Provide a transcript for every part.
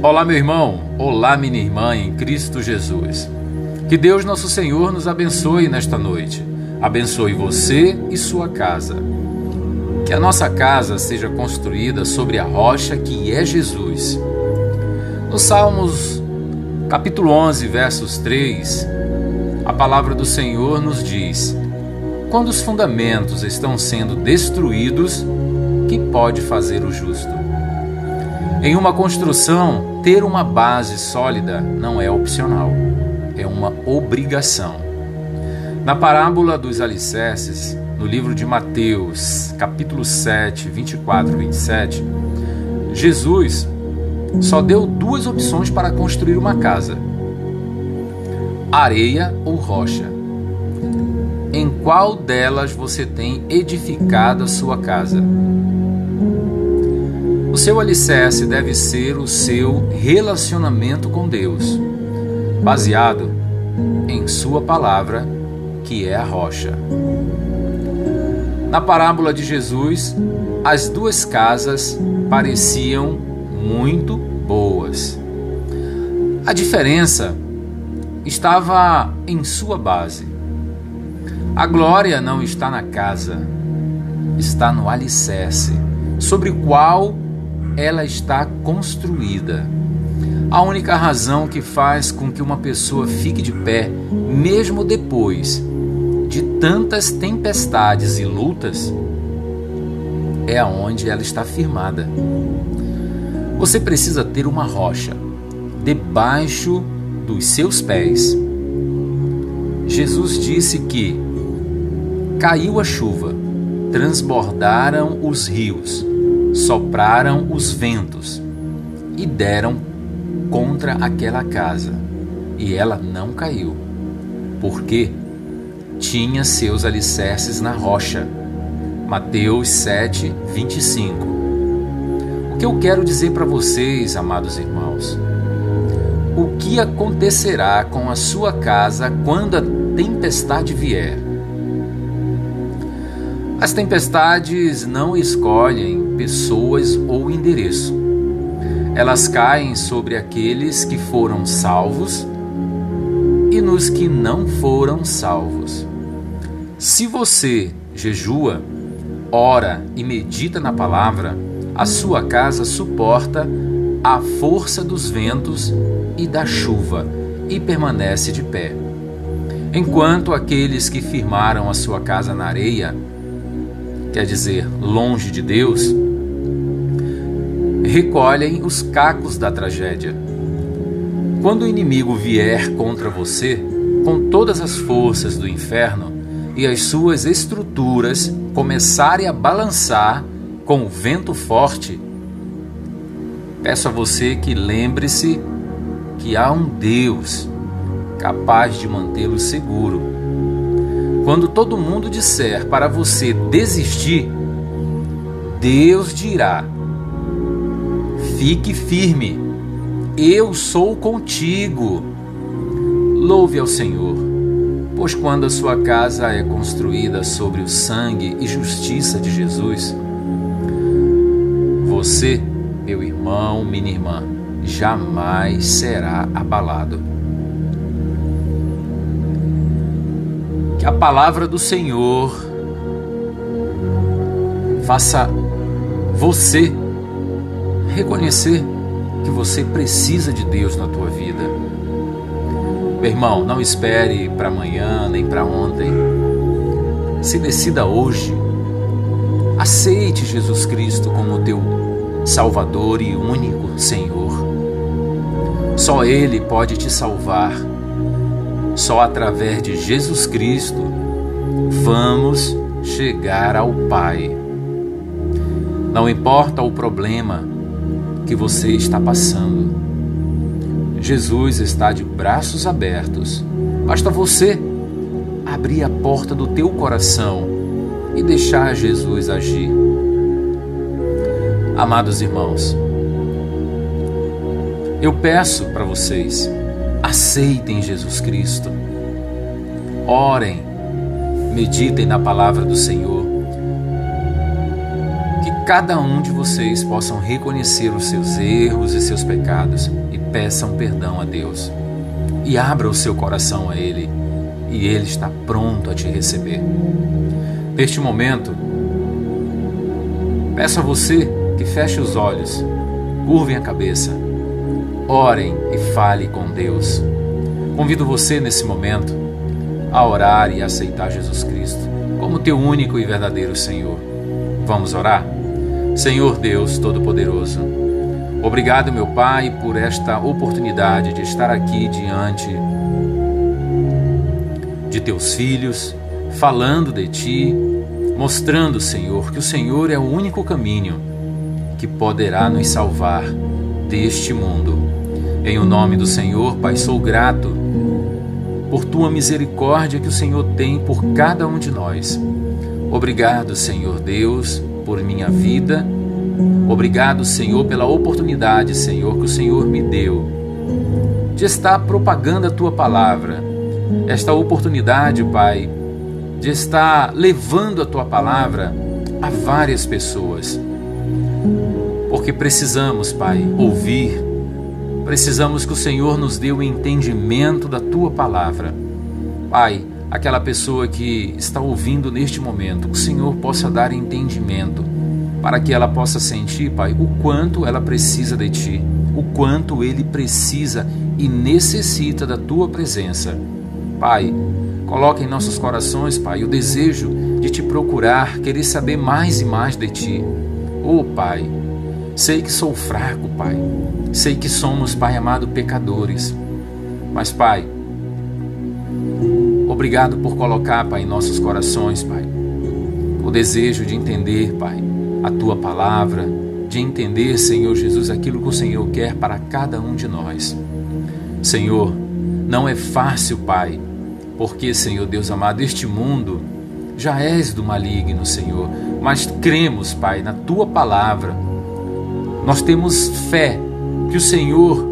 Olá, meu irmão. Olá, minha irmã em Cristo Jesus. Que Deus, nosso Senhor, nos abençoe nesta noite. Abençoe você e sua casa. Que a nossa casa seja construída sobre a rocha que é Jesus. No Salmos, capítulo 11, versos 3, a palavra do Senhor nos diz: Quando os fundamentos estão sendo destruídos, que pode fazer o justo? Em uma construção, ter uma base sólida não é opcional, é uma obrigação. Na parábola dos alicerces, no livro de Mateus, capítulo 7, 24 e 27, Jesus só deu duas opções para construir uma casa: areia ou rocha. Em qual delas você tem edificado a sua casa? O seu alicerce deve ser o seu relacionamento com Deus, baseado em Sua palavra, que é a rocha. Na parábola de Jesus, as duas casas pareciam muito boas. A diferença estava em sua base. A glória não está na casa, está no alicerce, sobre o qual ela está construída. A única razão que faz com que uma pessoa fique de pé, mesmo depois de tantas tempestades e lutas, é aonde ela está firmada. Você precisa ter uma rocha debaixo dos seus pés. Jesus disse que caiu a chuva, transbordaram os rios sopraram os ventos e deram contra aquela casa, e ela não caiu, porque tinha seus alicerces na rocha. Mateus 7, 25. O que eu quero dizer para vocês, amados irmãos? O que acontecerá com a sua casa quando a tempestade vier? As tempestades não escolhem pessoas ou endereço. Elas caem sobre aqueles que foram salvos e nos que não foram salvos. Se você jejua, ora e medita na palavra, a sua casa suporta a força dos ventos e da chuva e permanece de pé. Enquanto aqueles que firmaram a sua casa na areia quer dizer longe de Deus, recolhem os cacos da tragédia. Quando o inimigo vier contra você, com todas as forças do inferno e as suas estruturas começarem a balançar com o vento forte, peço a você que lembre-se que há um Deus capaz de mantê-lo seguro quando todo mundo disser para você desistir, Deus dirá: Fique firme, eu sou contigo. Louve ao Senhor, pois quando a sua casa é construída sobre o sangue e justiça de Jesus, você, meu irmão, minha irmã, jamais será abalado. Que a palavra do Senhor faça você reconhecer que você precisa de Deus na tua vida. Meu irmão, não espere para amanhã nem para ontem. Se decida hoje. Aceite Jesus Cristo como teu Salvador e único Senhor. Só Ele pode te salvar só através de Jesus Cristo vamos chegar ao Pai. Não importa o problema que você está passando, Jesus está de braços abertos. Basta você abrir a porta do teu coração e deixar Jesus agir. Amados irmãos, eu peço para vocês aceitem Jesus Cristo. Orem, meditem na palavra do Senhor. Cada um de vocês possam reconhecer os seus erros e seus pecados e peçam perdão a Deus. E abra o seu coração a Ele, e Ele está pronto a te receber. Neste momento, peço a você que feche os olhos, curvem a cabeça, orem e fale com Deus. Convido você nesse momento a orar e aceitar Jesus Cristo como teu único e verdadeiro Senhor. Vamos orar? Senhor Deus Todo-Poderoso, obrigado, meu Pai, por esta oportunidade de estar aqui diante de teus filhos, falando de ti, mostrando, Senhor, que o Senhor é o único caminho que poderá nos salvar deste mundo. Em o nome do Senhor, Pai, sou grato por tua misericórdia que o Senhor tem por cada um de nós. Obrigado, Senhor Deus, por minha vida. Obrigado, Senhor, pela oportunidade, Senhor, que o Senhor me deu de estar propagando a tua palavra. Esta oportunidade, Pai, de estar levando a tua palavra a várias pessoas. Porque precisamos, Pai, ouvir, precisamos que o Senhor nos dê o entendimento da tua palavra. Pai, aquela pessoa que está ouvindo neste momento, o Senhor possa dar entendimento, para que ela possa sentir, Pai, o quanto ela precisa de Ti, o quanto ele precisa e necessita da Tua presença. Pai, coloca em nossos corações, Pai, o desejo de Te procurar, querer saber mais e mais de Ti. Oh, Pai, sei que sou fraco, Pai, sei que somos, Pai amado, pecadores, mas, Pai, Obrigado por colocar, Pai, em nossos corações, Pai, o desejo de entender, Pai, a tua palavra, de entender, Senhor Jesus, aquilo que o Senhor quer para cada um de nós. Senhor, não é fácil, Pai, porque, Senhor Deus amado, este mundo já és do maligno, Senhor, mas cremos, Pai, na tua palavra. Nós temos fé que o Senhor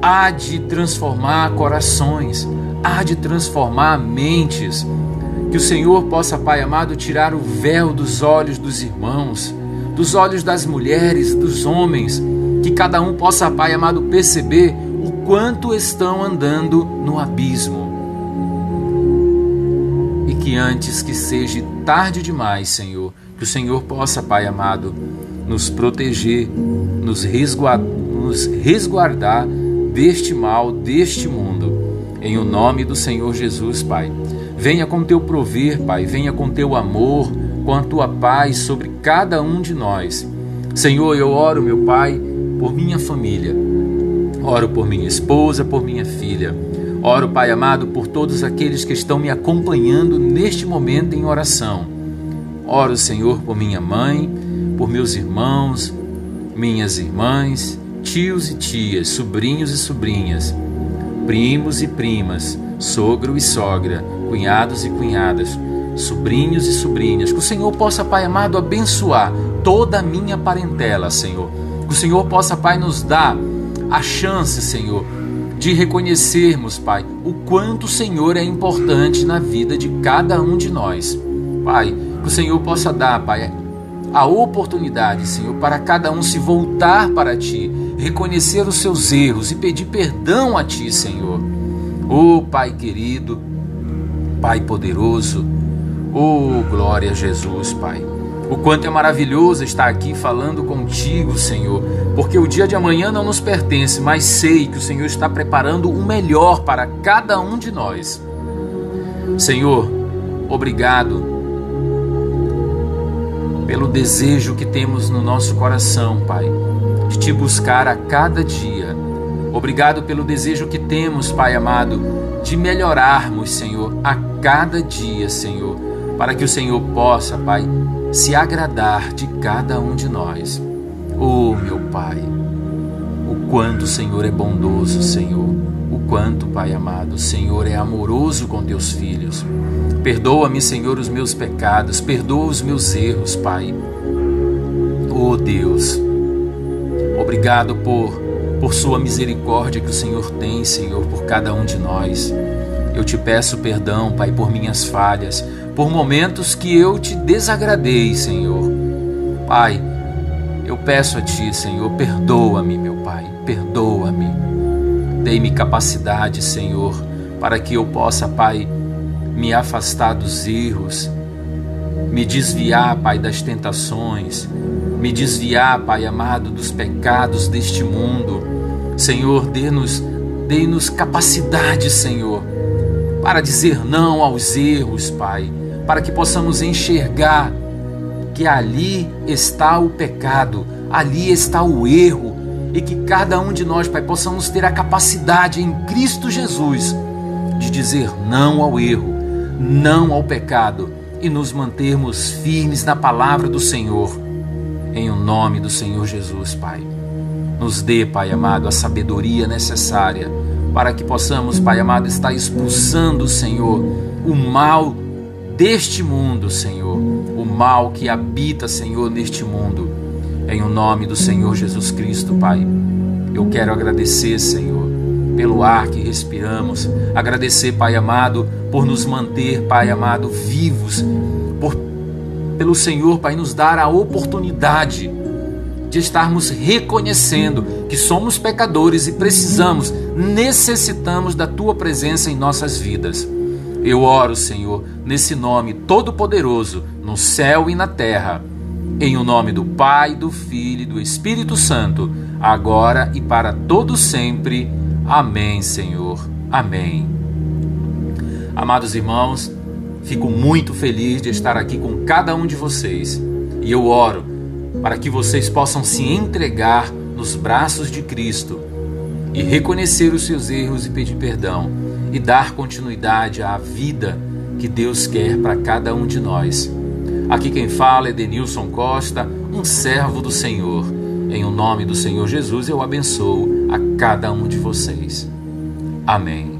há de transformar corações, há de transformar mentes. Que o Senhor possa, Pai amado, tirar o véu dos olhos dos irmãos, dos olhos das mulheres, dos homens, que cada um possa, Pai amado, perceber o quanto estão andando no abismo. E que antes que seja tarde demais, Senhor, que o Senhor possa, Pai amado, nos proteger, nos resguardar, deste mal, deste mundo em o nome do Senhor Jesus, Pai. Venha com teu prover, Pai, venha com teu amor, com a tua paz sobre cada um de nós. Senhor, eu oro, meu Pai, por minha família. Oro por minha esposa, por minha filha. Oro, Pai amado, por todos aqueles que estão me acompanhando neste momento em oração. Oro, Senhor, por minha mãe, por meus irmãos, minhas irmãs, tios e tias, sobrinhos e sobrinhas primos e primas, sogro e sogra, cunhados e cunhadas, sobrinhos e sobrinhas. Que o Senhor possa, Pai amado, abençoar toda a minha parentela, Senhor. Que o Senhor possa, Pai, nos dar a chance, Senhor, de reconhecermos, Pai, o quanto o Senhor é importante na vida de cada um de nós. Pai, que o Senhor possa dar, Pai, a oportunidade, Senhor, para cada um se voltar para Ti, reconhecer os seus erros e pedir perdão a Ti, Senhor. Oh Pai querido, Pai poderoso, oh glória a Jesus, Pai. O quanto é maravilhoso estar aqui falando contigo, Senhor, porque o dia de amanhã não nos pertence, mas sei que o Senhor está preparando o melhor para cada um de nós. Senhor, obrigado pelo desejo que temos no nosso coração, Pai, de te buscar a cada dia. Obrigado pelo desejo que temos, Pai amado, de melhorarmos, Senhor, a cada dia, Senhor, para que o Senhor possa, Pai, se agradar de cada um de nós. Oh, meu Pai, o quanto o Senhor é bondoso, Senhor, o quanto, Pai amado, o Senhor é amoroso com teus filhos. Perdoa-me, Senhor, os meus pecados, perdoa os meus erros, Pai. Oh Deus, obrigado por, por Sua misericórdia que o Senhor tem, Senhor, por cada um de nós. Eu te peço perdão, Pai, por minhas falhas, por momentos que eu te desagradei, Senhor. Pai, Eu peço a Ti, Senhor, perdoa-me, meu Pai, perdoa-me. Dei-me capacidade, Senhor, para que eu possa, Pai, me afastar dos erros, me desviar, Pai, das tentações, me desviar, Pai amado, dos pecados deste mundo. Senhor, dê-nos dê-nos capacidade, Senhor, para dizer não aos erros, Pai, para que possamos enxergar que ali está o pecado, ali está o erro, e que cada um de nós, Pai, possamos ter a capacidade em Cristo Jesus de dizer não ao erro, não ao pecado e nos mantermos firmes na palavra do Senhor. Em o nome do Senhor Jesus, Pai. Nos dê, Pai amado, a sabedoria necessária para que possamos, Pai amado, estar expulsando, Senhor, o mal deste mundo, Senhor, o mal que habita, Senhor, neste mundo. Em o nome do Senhor Jesus Cristo, Pai. Eu quero agradecer, Senhor, pelo ar que respiramos, agradecer, Pai amado, por nos manter, Pai amado, vivos, por pelo Senhor, Pai, nos dar a oportunidade de estarmos reconhecendo que somos pecadores e precisamos, necessitamos da tua presença em nossas vidas. Eu oro, Senhor, nesse nome todo-poderoso, no céu e na terra, em o nome do Pai, do Filho e do Espírito Santo, agora e para todo sempre. Amém, Senhor. Amém. Amados irmãos, fico muito feliz de estar aqui com cada um de vocês e eu oro para que vocês possam se entregar nos braços de Cristo e reconhecer os seus erros e pedir perdão e dar continuidade à vida que Deus quer para cada um de nós. Aqui quem fala é Denilson Costa, um servo do Senhor. Em o nome do Senhor Jesus eu abençoo a cada um de vocês. Amém.